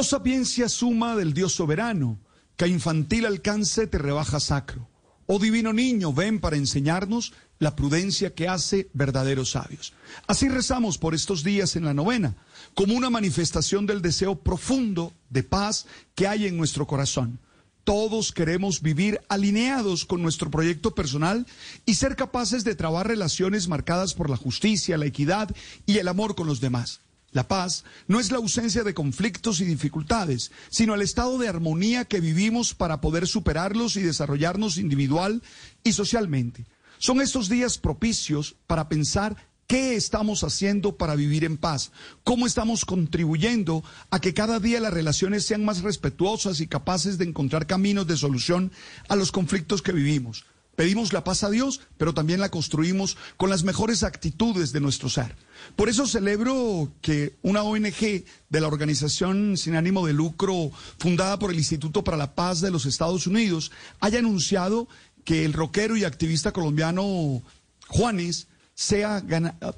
O sapiencia suma del Dios soberano, que a infantil alcance te rebaja sacro. Oh divino niño, ven para enseñarnos la prudencia que hace verdaderos sabios. Así rezamos por estos días en la novena, como una manifestación del deseo profundo de paz que hay en nuestro corazón. Todos queremos vivir alineados con nuestro proyecto personal y ser capaces de trabar relaciones marcadas por la justicia, la equidad y el amor con los demás. La paz no es la ausencia de conflictos y dificultades, sino el estado de armonía que vivimos para poder superarlos y desarrollarnos individual y socialmente. Son estos días propicios para pensar qué estamos haciendo para vivir en paz, cómo estamos contribuyendo a que cada día las relaciones sean más respetuosas y capaces de encontrar caminos de solución a los conflictos que vivimos. Pedimos la paz a Dios, pero también la construimos con las mejores actitudes de nuestro ser. Por eso celebro que una ONG de la organización sin ánimo de lucro fundada por el Instituto para la Paz de los Estados Unidos haya anunciado que el rockero y activista colombiano Juanes sea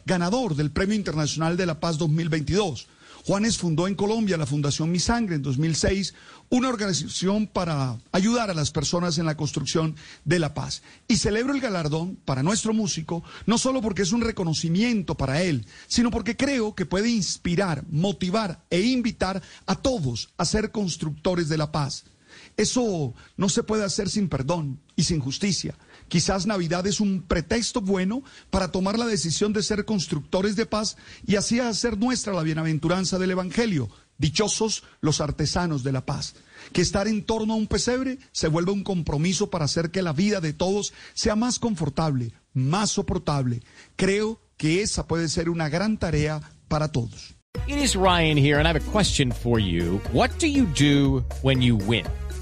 ganador del Premio Internacional de la Paz 2022. Juanes fundó en Colombia la Fundación Mi Sangre en 2006, una organización para ayudar a las personas en la construcción de la paz. Y celebro el galardón para nuestro músico, no solo porque es un reconocimiento para él, sino porque creo que puede inspirar, motivar e invitar a todos a ser constructores de la paz. Eso no se puede hacer sin perdón y sin justicia. Quizás Navidad es un pretexto bueno para tomar la decisión de ser constructores de paz y así hacer nuestra la bienaventuranza del Evangelio. Dichosos los artesanos de la paz. Que estar en torno a un pesebre se vuelve un compromiso para hacer que la vida de todos sea más confortable, más soportable. Creo que esa puede ser una gran tarea para todos. It is Ryan here and I have a question for you. What do you do when you win?